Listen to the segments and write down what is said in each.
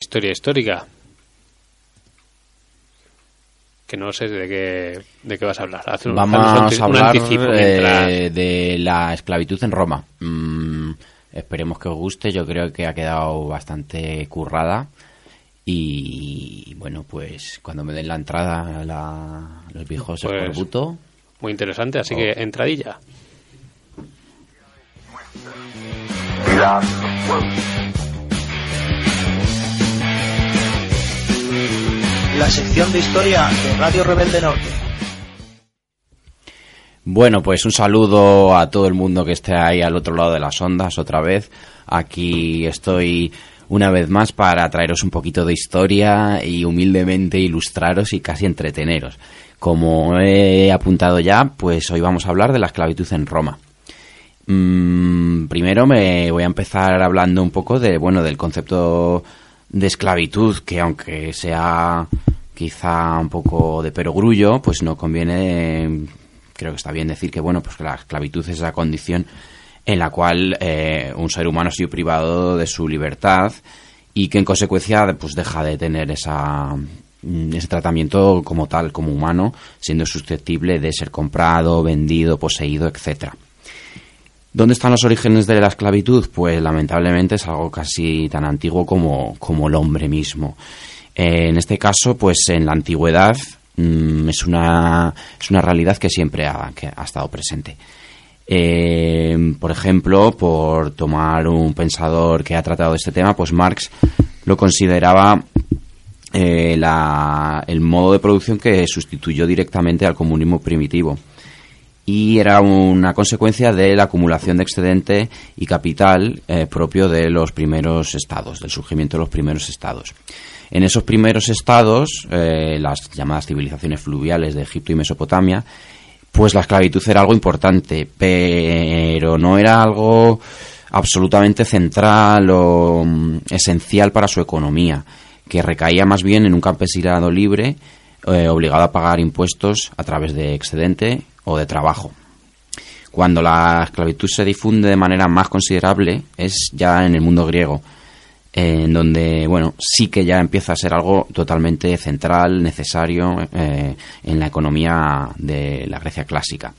Historia histórica. Que no sé de qué, de qué vas a hablar. Vamos un- a un hablar anticipo eh, mientras- de la esclavitud en Roma. Mm, esperemos que os guste, yo creo que ha quedado bastante currada. Y bueno, pues cuando me den la entrada la- los viejos Pues- escorbuto, Muy interesante, así Oh. que entradilla. La sección de historia de Radio Rebelde Norte. Bueno, pues un saludo a todo el mundo que esté ahí al otro lado de las ondas otra vez. Aquí estoy una vez más para traeros un poquito de historia y humildemente ilustraros y casi entreteneros. Como he apuntado ya, pues hoy vamos a hablar de la esclavitud en Roma. Mm, primero me voy a empezar hablando un poco de, bueno, del concepto de esclavitud, que aunque sea quizá un poco de perogrullo, pues no conviene, creo que está bien decir que, bueno, pues que la esclavitud es la condición en la cual eh, un ser humano ha sido privado de su libertad y que en consecuencia pues deja de tener esa mm, ese tratamiento como tal, como humano, siendo susceptible de ser comprado, vendido, poseído, etcétera. ¿Dónde están los orígenes de la esclavitud? Pues lamentablemente es algo casi tan antiguo como, como el hombre mismo. Eh, en este caso, pues en la antigüedad mm, es, una, es una realidad que siempre ha, ha estado presente. Eh, por ejemplo, por tomar un pensador que ha tratado de este tema, pues Marx lo consideraba eh, la- el modo de producción que sustituyó directamente al comunismo primitivo y era una consecuencia de la acumulación de excedente y capital eh, propio de los primeros estados, del surgimiento de los primeros estados. En esos primeros estados, eh, las llamadas civilizaciones fluviales de Egipto y Mesopotamia, pues la esclavitud era algo importante, pero no era algo absolutamente central o mm, esencial para su economía, que recaía más bien en un campesinado libre, eh, obligado a pagar impuestos a través de excedente o de trabajo. Cuando la esclavitud se difunde de manera más considerable es ya en el mundo griego, en donde, bueno, sí que ya empieza a ser algo totalmente central, necesario eh, en la economía de la Grecia clásica.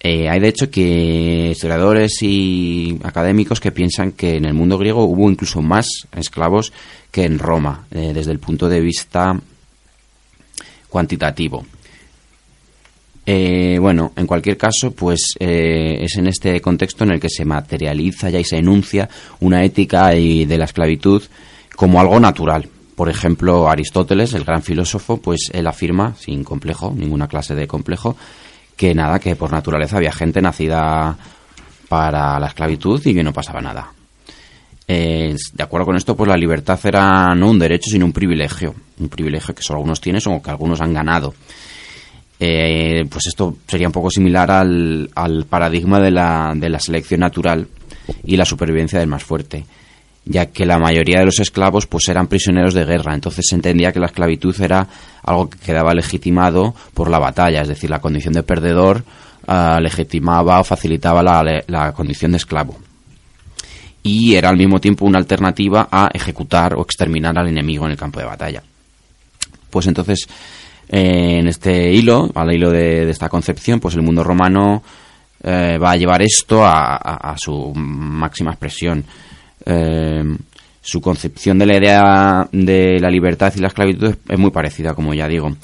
Eh, hay de hecho que historiadores y académicos que piensan que en el mundo griego hubo incluso más esclavos que en Roma, eh, desde el punto de vista cuantitativo. Eh, bueno, en cualquier caso, pues eh, es en este contexto en el que se materializa ya y se enuncia una ética y de la esclavitud como algo natural. Por ejemplo, Aristóteles, el gran filósofo, pues él afirma, sin complejo, ninguna clase de complejo, que nada, que por naturaleza había gente nacida para la esclavitud y que no pasaba nada. Eh, de acuerdo con esto, pues la libertad era no un derecho, sino un privilegio. Un privilegio que solo algunos tienen o que algunos han ganado. Eh, pues esto sería un poco similar al, paradigma de la, de la selección natural y la supervivencia del más fuerte, ya que la mayoría de los esclavos pues eran prisioneros de guerra, entonces se entendía que la esclavitud era algo que quedaba legitimado por la batalla, es decir, la condición de perdedor ah, legitimaba o facilitaba la, la condición de esclavo y era al mismo tiempo una alternativa a ejecutar o exterminar al enemigo en el campo de batalla. Pues entonces, eh, en este hilo, al hilo de, esta concepción, pues el mundo romano eh, va a llevar esto a, su máxima expresión. Eh, su concepción de la idea de la libertad y la esclavitud es, muy parecida, como ya digo.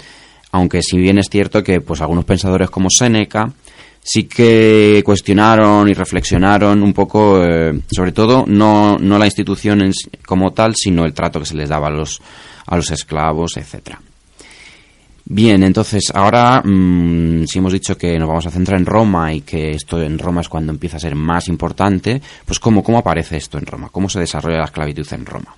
Aunque si bien es cierto que pues algunos pensadores como Séneca sí que cuestionaron y reflexionaron un poco, sobre todo, no, no la institución en como tal, sino el trato que se les daba a los, a los esclavos, etcétera. Bien, entonces ahora, mm, si hemos dicho que nos vamos a centrar en Roma y que esto en Roma es cuando empieza a ser más importante, pues ¿cómo, cómo aparece esto en Roma? ¿Cómo se desarrolla la esclavitud en Roma?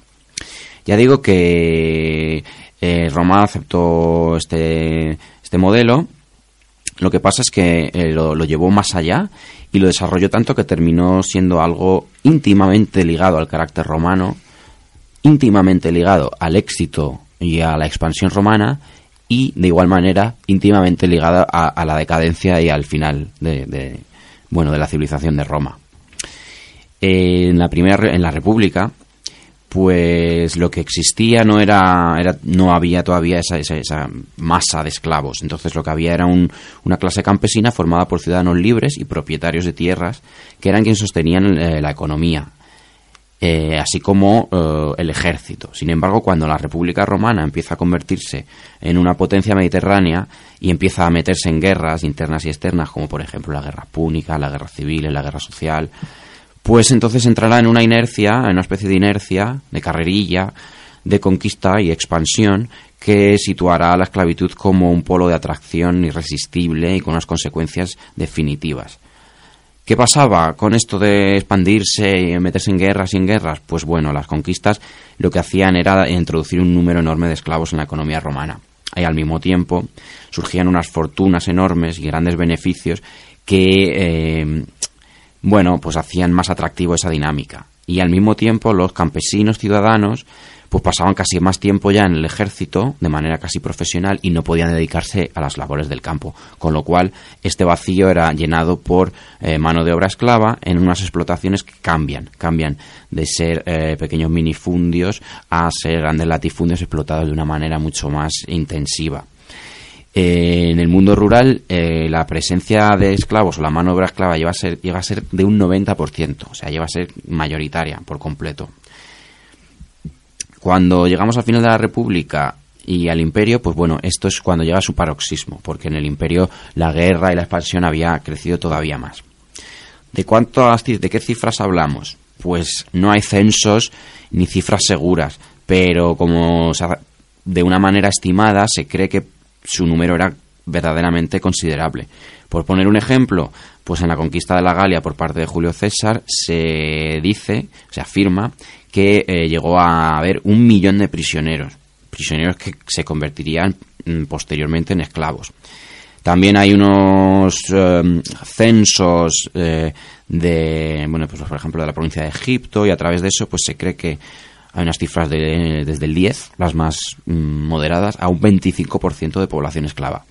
Ya digo que eh, Roma aceptó este, este modelo. Lo que pasa es que eh, lo, lo llevó más allá y lo desarrolló tanto que terminó siendo algo íntimamente ligado al carácter romano, íntimamente ligado al éxito y a la expansión romana y de igual manera íntimamente ligada a, a la decadencia y al final de, bueno de la civilización de Roma. En la primera en la República, pues lo que existía no era, era no había todavía esa, esa, esa masa de esclavos. Entonces lo que había era un- una clase campesina formada por ciudadanos libres y propietarios de tierras que eran quienes sostenían eh, la economía eh, así como eh, el ejército. Sin embargo, cuando la República Romana empieza a convertirse en una potencia mediterránea y empieza a meterse en guerras internas y externas, como por ejemplo la guerra púnica, la guerra civil, la guerra social, pues entonces entrará en una inercia, en una especie de inercia, de carrerilla, de conquista y expansión que situará a la esclavitud como un polo de atracción irresistible y con unas consecuencias definitivas. ¿Qué pasaba con esto de expandirse y meterse en guerras y en guerras? Pues bueno, las conquistas lo que hacían era introducir un número enorme de esclavos en la economía romana. Y al mismo tiempo surgían unas fortunas enormes y grandes beneficios que, eh, bueno, pues hacían más atractivo esa dinámica. Y al mismo tiempo los campesinos ciudadanos pues pasaban casi más tiempo ya en el ejército de manera casi profesional y no podían dedicarse a las labores del campo, con lo cual este vacío era llenado por eh, mano de obra esclava en unas explotaciones que cambian, cambian de ser eh, pequeños minifundios a ser grandes latifundios explotados de una manera mucho más intensiva. Eh, en el mundo rural, eh, la presencia de esclavos o la mano de obra esclava lleva a ser, llega a ser de un 90%, o sea, lleva a ser mayoritaria por completo. Cuando llegamos al final de la República y al Imperio, pues bueno, esto es cuando llega su paroxismo, porque en el Imperio la guerra y la expansión había crecido todavía más. ¿De cuántas, de qué cifras hablamos? Pues no hay censos ni cifras seguras, pero como de una manera estimada se cree que su número era verdaderamente considerable. Por poner un ejemplo, pues en la conquista de la Galia por parte de Julio César se dice, se afirma que eh, llegó a haber un millón de prisioneros, prisioneros que se convertirían mm, posteriormente en esclavos. También hay unos eh, censos eh, de, bueno, pues por ejemplo de la provincia de Egipto y a través de eso pues se cree que hay unas cifras de, desde el 10, las más mm, moderadas, a un 25% de población esclava.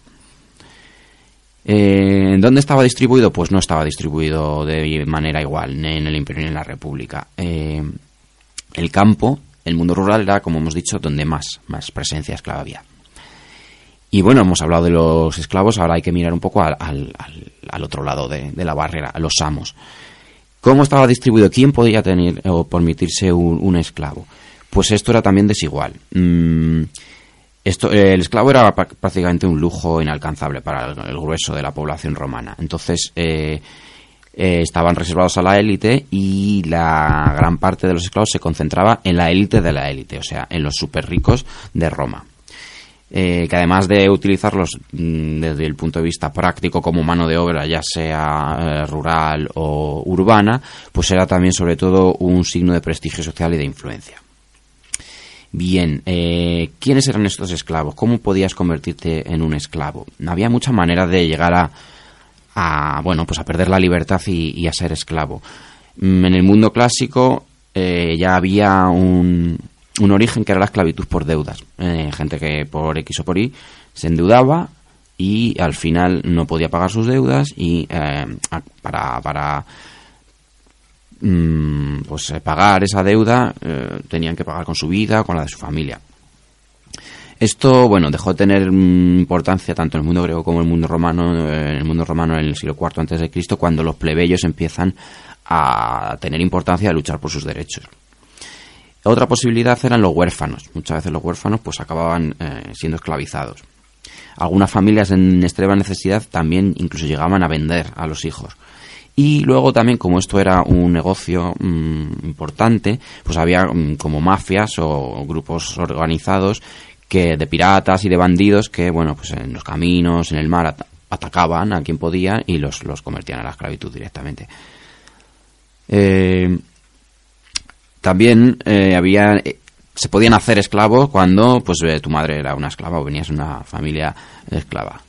Eh, ¿En dónde estaba distribuido? Pues no estaba distribuido de manera igual, ni en el Imperio ni en la República. Eh, el campo, el mundo rural era, como hemos dicho, donde más, más presencia esclava había. Y bueno, hemos hablado de los esclavos, ahora hay que mirar un poco al, al- otro lado de, de la barrera, a los amos. ¿Cómo estaba distribuido? ¿Quién podía tener o permitirse un, un esclavo? Pues esto era también desigual. Mm, esto, el esclavo era prácticamente un lujo inalcanzable para el, el grueso de la población romana. Entonces, eh, eh, estaban reservados a la élite y la gran parte de los esclavos se concentraba en la élite de la élite, o sea, en los super ricos de Roma. Eh, que además de utilizarlos mm, desde el punto de vista práctico como mano de obra, ya sea eh, rural o urbana, pues era también sobre todo un signo de prestigio social y de influencia. Bien, ¿quiénes eran estos esclavos? ¿Cómo podías convertirte en un esclavo? Había muchas maneras de llegar a, a, bueno, pues a perder la libertad y, a ser esclavo. Mm, En el mundo clásico eh, ya había un, un origen que era la esclavitud por deudas. Eh, gente que por X o por Y se endeudaba y al final no podía pagar sus deudas y eh, para, para mm, pues eh, pagar esa deuda tenían que pagar con su vida con la de su familia. Esto, bueno, dejó de tener mm, importancia tanto en el mundo griego como en el mundo romano, en el mundo romano en el siglo IV antes de Cristo, cuando los plebeyos empiezan a tener importancia a luchar por sus derechos. Otra posibilidad eran los huérfanos. Muchas veces los huérfanos pues acababan eh, siendo esclavizados. Algunas familias en extrema necesidad también incluso llegaban a vender a los hijos. Y luego también, como esto era un negocio mm, importante, pues había mm, como mafias o grupos organizados que de piratas y de bandidos que, bueno, pues en los caminos, en el mar, at- atacaban a quien podía y los, los convertían a la esclavitud directamente. Eh, también eh, había eh, se podían hacer esclavos cuando pues eh, tu madre era una esclava o venías de una familia esclava.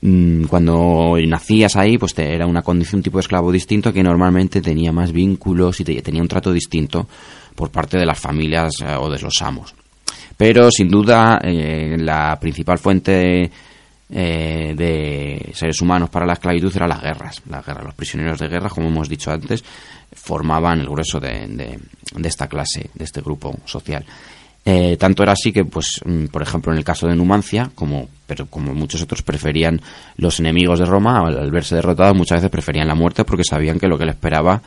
Mm, cuando nacías ahí, pues te, era una condición, un tipo de esclavo distinto que normalmente tenía más vínculos y tenía un trato distinto por parte de las familias o de los amos. Pero sin duda la principal fuente de seres humanos para la esclavitud eran las guerras. Las guerras, los prisioneros de guerra, como hemos dicho antes, formaban el grueso de, esta clase, de este grupo social. Eh, tanto era así que, pues, mm, por ejemplo, en el caso de Numancia, como, pero como muchos otros preferían los enemigos de Roma, al, verse derrotados, muchas veces preferían la muerte porque sabían que lo que les esperaba,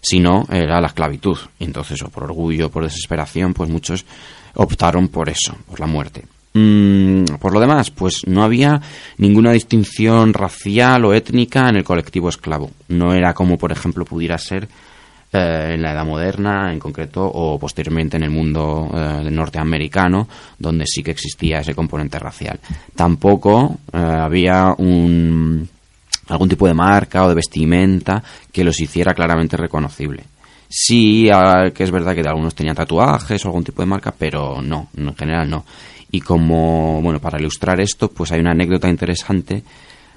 si no, era la esclavitud. Y entonces, o por orgullo, por desesperación, pues muchos optaron por eso, por la muerte. Mm, por lo demás, pues no había ninguna distinción racial o étnica en el colectivo esclavo. No era como, por ejemplo, pudiera ser eh, en la Edad Moderna en concreto o posteriormente en el mundo eh, norteamericano donde sí que existía ese componente racial. Tampoco eh, había un, algún tipo de marca o de vestimenta que los hiciera claramente reconocible. Sí, que es verdad que algunos tenían tatuajes o algún tipo de marca, pero no, en general no. Y como, bueno, para ilustrar esto, pues hay una anécdota interesante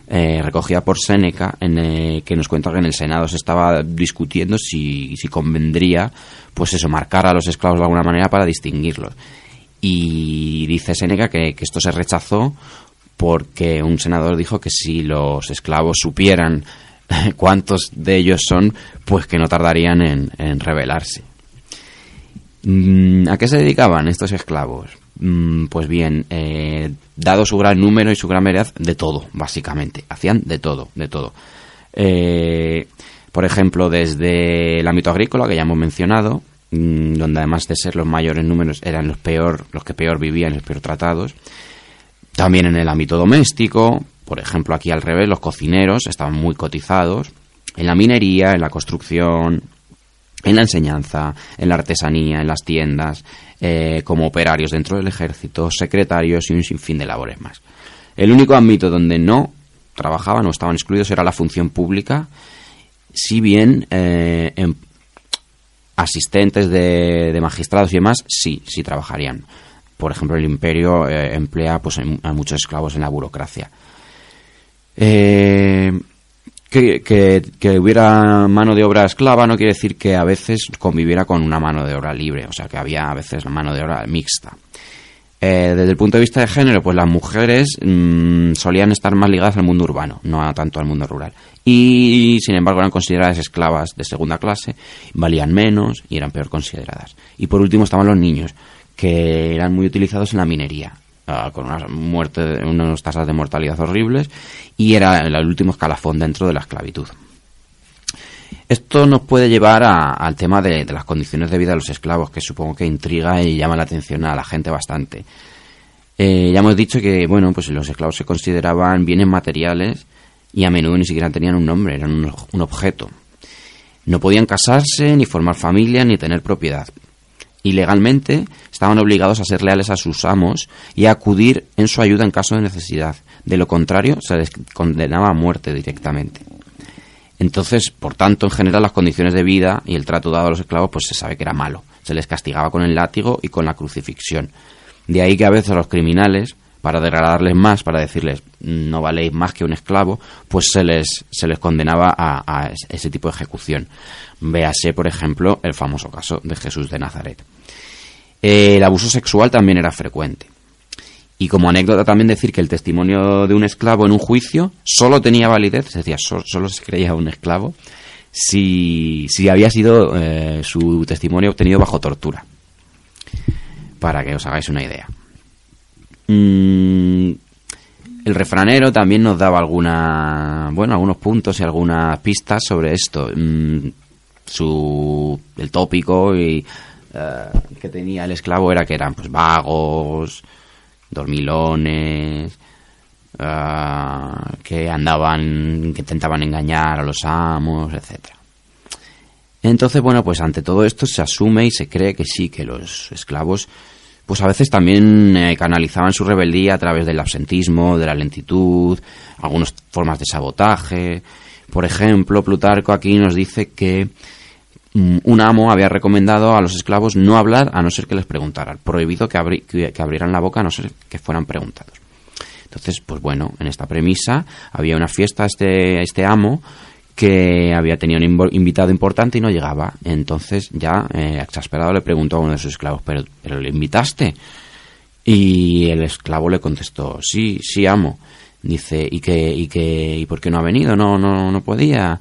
eh, recogida por Séneca, en, eh, que nos cuenta que en el Senado se estaba discutiendo si, si convendría, pues eso, marcar a los esclavos de alguna manera para distinguirlos. Y dice Séneca que, esto se rechazó porque un senador dijo que si los esclavos supieran cuántos de ellos son, pues que no tardarían en, en rebelarse. Mm, ¿A qué se dedicaban estos esclavos? Mm, pues bien, eh, dado su gran número y su gran variedad, de todo, básicamente. Hacían de todo, de todo. Eh, por ejemplo, desde el ámbito agrícola, que ya hemos mencionado, mm, donde además de ser los mayores números eran los peor, los que peor vivían los peor tratados. También en el ámbito doméstico, por ejemplo, aquí al revés, los cocineros estaban muy cotizados. En la minería, en la construcción, en la enseñanza, en la artesanía, en las tiendas, eh, como operarios dentro del ejército, secretarios y un sinfín de labores más. El único ámbito donde no trabajaban o estaban excluidos era la función pública, si bien eh, asistentes de, magistrados y demás sí, sí trabajarían. Por ejemplo, el imperio eh, emplea pues, a muchos esclavos en la burocracia. Eh, que, hubiera mano de obra esclava no quiere decir que a veces conviviera con una mano de obra libre, o sea que había a veces mano de obra mixta. Eh, desde el punto de vista de género, pues las mujeres mm, solían estar más ligadas al mundo urbano, no tanto al mundo rural. Y sin embargo eran consideradas esclavas de segunda clase, valían menos y eran peor consideradas. Y por último estaban los niños, que eran muy utilizados en la minería. Ah, con unas, muerte, unas tasas de mortalidad horribles y era el último escalafón dentro de la esclavitud. Esto nos puede llevar al tema de, las condiciones de vida de los esclavos, que supongo que intriga y llama la atención a la gente bastante. Eh, ya hemos dicho que, bueno, pues los esclavos se consideraban bienes materiales y a menudo ni siquiera tenían un nombre, eran un objeto. No podían casarse, ni formar familia, ni tener propiedad y legalmente estaban obligados a ser leales a sus amos y a acudir en su ayuda en caso de necesidad. De lo contrario, se les condenaba a muerte directamente. Entonces, por tanto, en general, las condiciones de vida y el trato dado a los esclavos, pues se sabe que era malo. Se les castigaba con el látigo y con la crucifixión. De ahí que a veces los criminales, para degradarles más, para decirles no valéis más que un esclavo, pues se les, se les condenaba a, ese tipo de ejecución. Véase, por ejemplo, el famoso caso de Jesús de Nazaret. El abuso sexual también era frecuente. Y como anécdota también decir que el testimonio de un esclavo en un juicio solo tenía validez, es decir, solo, se creía un esclavo, si, había sido eh, su testimonio obtenido bajo tortura. Para que os hagáis una idea. Mm, el refranero también nos daba alguna, bueno, algunos puntos y algunas pistas sobre esto. Mm, su, el tópico y eh, que tenía el esclavo era que eran pues vagos, dormilones, eh, que andaban, que intentaban engañar a los amos, etcétera. Entonces, bueno, pues ante todo esto se asume y se cree que sí, que los esclavos, pues a veces también eh, canalizaban su rebeldía a través del absentismo, de la lentitud, algunas formas de sabotaje. Por ejemplo, Plutarco aquí nos dice que mm, un amo había recomendado a los esclavos no hablar a no ser que les preguntaran, prohibido que, abri- que- abrieran la boca a no ser que fueran preguntados. Entonces, pues bueno, en esta premisa había una fiesta este, este amo que había tenido un invitado importante y no llegaba. Entonces, ya eh, exasperado, le preguntó a uno de sus esclavos, ¿pero, pero le invitaste? Y el esclavo le contestó, sí, sí, amo. Dice, ¿y qué, y qué, y por qué no ha venido? No, no, no podía.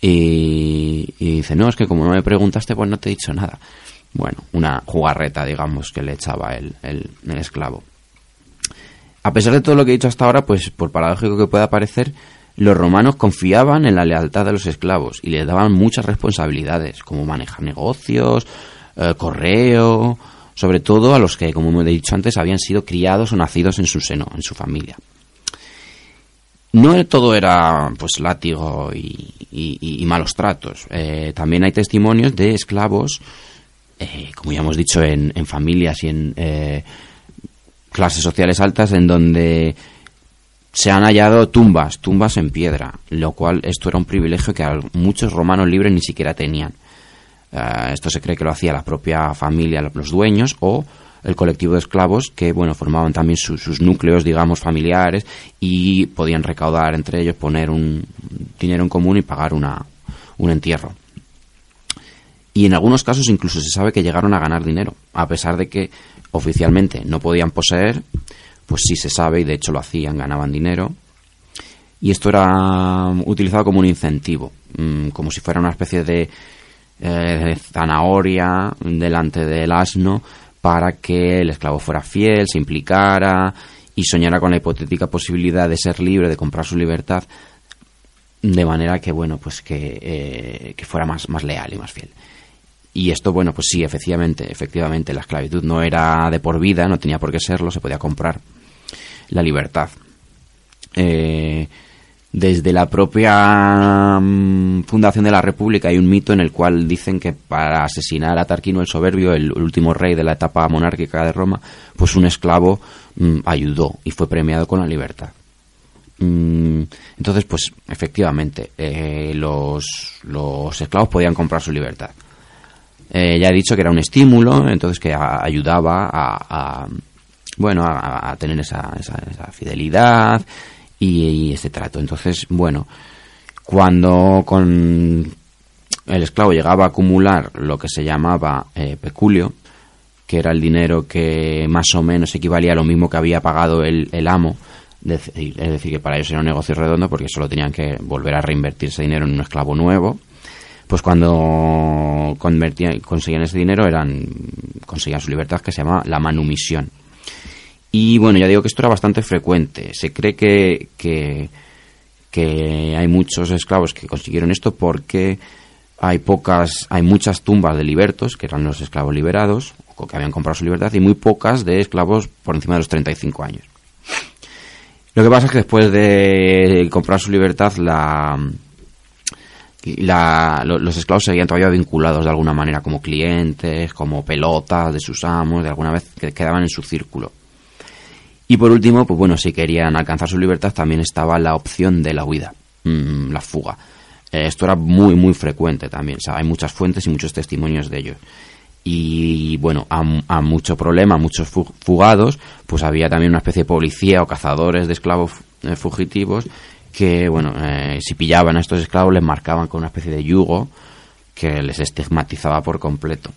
Y, y dice, no, es que como no me preguntaste, pues no te he dicho nada. Bueno, una jugarreta, digamos, que le echaba el, el, el esclavo. A pesar de todo lo que he dicho hasta ahora, pues por paradójico que pueda parecer, los romanos confiaban en la lealtad de los esclavos y les daban muchas responsabilidades, como manejar negocios, eh, correo, sobre todo a los que, como he dicho antes, habían sido criados o nacidos en su seno, en su familia. No todo era pues látigo y, y- malos tratos. Eh, también hay testimonios de esclavos, eh, como ya hemos dicho, en, en familias y en clases sociales altas, en donde se han hallado tumbas, tumbas en piedra, lo cual esto era un privilegio que muchos romanos libres ni siquiera tenían. Eh, esto se cree que lo hacía la propia familia, los dueños o el colectivo de esclavos que bueno formaban también su- sus núcleos digamos familiares y podían recaudar entre ellos poner un dinero en común y pagar una, un entierro y en algunos casos incluso se sabe que llegaron a ganar dinero a pesar de que oficialmente no podían poseer pues sí se sabe y de hecho lo hacían ganaban dinero y esto era mm, utilizado como un incentivo, mm, como si fuera una especie de eh, zanahoria delante del asno para que el esclavo fuera fiel, se implicara y soñara con la hipotética posibilidad de ser libre, de comprar su libertad, de manera que bueno, pues que, eh, que fuera más, más leal y más fiel. Y esto, bueno, pues sí, efectivamente, efectivamente, la esclavitud no era de por vida, no tenía por qué serlo, se podía comprar la libertad. Eh, desde la propia mm, fundación de la República hay un mito en el cual dicen que para asesinar a Tarquino el Soberbio, el último rey de la etapa monárquica de Roma, pues un esclavo mm, ayudó y fue premiado con la libertad. Mm, Entonces, pues efectivamente, eh, los, los esclavos podían comprar su libertad. Eh, ya he dicho que era un estímulo, entonces que ayudaba a, a, bueno, a, tener esa, esa, esa fidelidad y, y este trato. Entonces, bueno, cuando con el esclavo llegaba a acumular lo que se llamaba eh, peculio, que era el dinero que más o menos equivalía a lo mismo que había pagado el, el amo, es decir, que para ellos era un negocio redondo porque solo tenían que volver a reinvertir ese dinero en un esclavo nuevo, pues cuando convertían, conseguían ese dinero eran conseguían su libertad que se llama la manumisión. Y bueno, ya digo que esto era bastante frecuente. Se cree que, que, hay muchos esclavos que consiguieron esto porque hay pocas, hay muchas tumbas de libertos, que eran los esclavos liberados, o que habían comprado su libertad, y muy pocas de esclavos por encima de los 35 años. Lo que pasa es que después de comprar su libertad, la, la- lo- los esclavos seguían todavía vinculados de alguna manera como clientes, como pelotas de sus amos, de alguna vez que quedaban en su círculo. Y por último, pues bueno, si querían alcanzar su libertad también estaba la opción de la huida, mm, la fuga. Eh, esto era muy, muy frecuente también. O hay muchas fuentes y muchos testimonios de ello. Y bueno, a, mucho problema, a muchos fu- fugados, pues había también una especie de policía o cazadores de esclavos eh, fugitivos que, bueno, eh, si pillaban a estos esclavos les marcaban con una especie de yugo que les estigmatizaba por completo.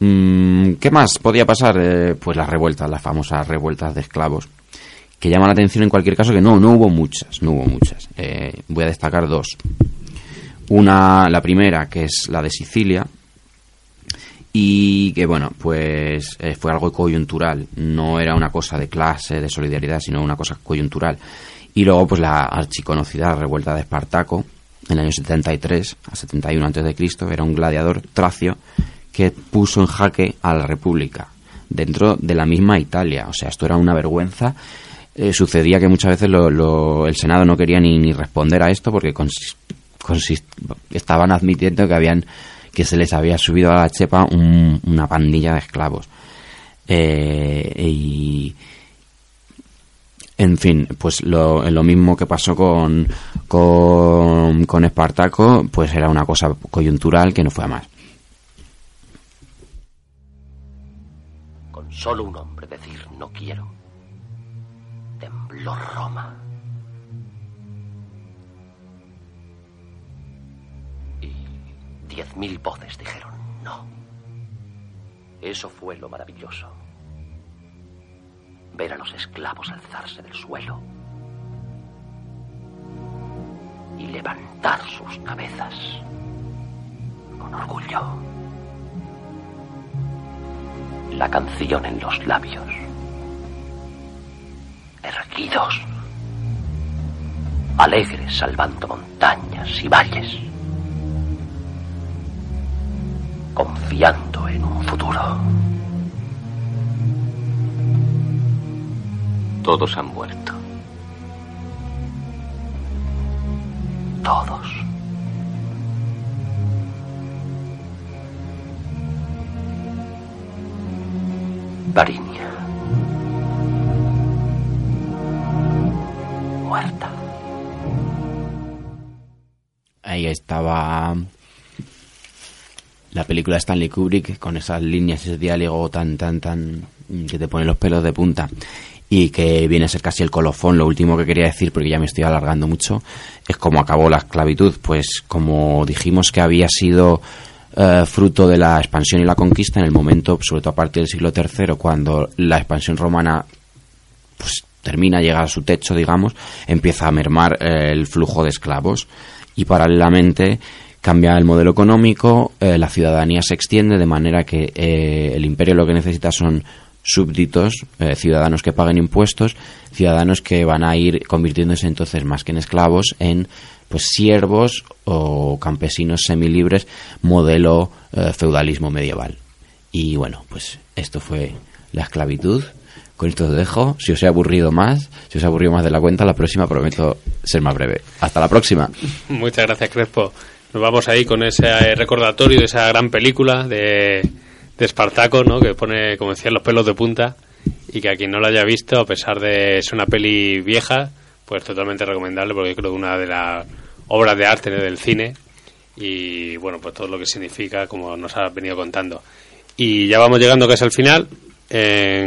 Mm, ¿Qué más podía pasar? Eh, pues las revueltas, las famosas revueltas de esclavos, que llaman la atención en cualquier caso que no, no hubo muchas, no hubo muchas. Eh, voy a destacar dos. Una, la primera, que es la de Sicilia, y que bueno, pues eh, fue algo coyuntural, no era una cosa de clase, de solidaridad, sino una cosa coyuntural. Y luego pues la archiconocida revuelta de Espartaco, en el año 73 a 71 antes de Cristo, era un gladiador tracio que puso en jaque a la República dentro de la misma Italia. O sea, esto era una vergüenza. Eh, sucedía que muchas veces lo- lo- el Senado no quería ni, responder a esto porque estaban admitiendo que habían que se les había subido a la chepa un- una pandilla de esclavos. Eh, y En fin, pues lo, lo mismo que pasó con, con, con Espartaco, pues era una cosa coyuntural que no fue a más. Solo un hombre decir no quiero, tembló Roma. Y diez mil voces dijeron no. Eso fue lo maravilloso ver a los esclavos alzarse del suelo y levantar sus cabezas con orgullo. La canción en los labios, erguidos, alegres salvando montañas y valles, confiando en un futuro. Todos han muerto. Todos. Varinia. Muerta. Ahí estaba la película Stanley Kubrick con esas líneas, ese diálogo tan, tan, tan que te pone los pelos de punta y que viene a ser casi el colofón. Lo último que quería decir, porque ya me estoy alargando mucho, es cómo acabó la esclavitud. Pues como dijimos que había sido eh, fruto de la expansión y la conquista en el momento, sobre todo a partir del siglo III, cuando la expansión romana pues termina, llega a su techo, digamos, empieza a mermar eh, el flujo de esclavos y paralelamente cambia el modelo económico, eh, la ciudadanía se extiende de manera que el imperio lo que necesita son súbditos, eh, ciudadanos que paguen impuestos, ciudadanos que van a ir convirtiéndose entonces más que en esclavos en pues siervos o campesinos semilibres modelo eh, feudalismo medieval. Y bueno, pues esto fue la esclavitud. Con esto os dejo. Si os he aburrido más, si os he aburrido más de la cuenta, la próxima prometo ser más breve. Hasta la próxima. Muchas gracias, Crespo. Nos vamos ahí con ese recordatorio de esa gran película de de Espartaco, ¿no? Que pone, como decía, los pelos de punta y que a quien no lo haya visto, a pesar de ser una peli vieja, pues totalmente recomendable porque creo que una de las obras de arte del cine y bueno, pues todo lo que significa, como nos ha venido contando. Y ya vamos llegando casi al final. En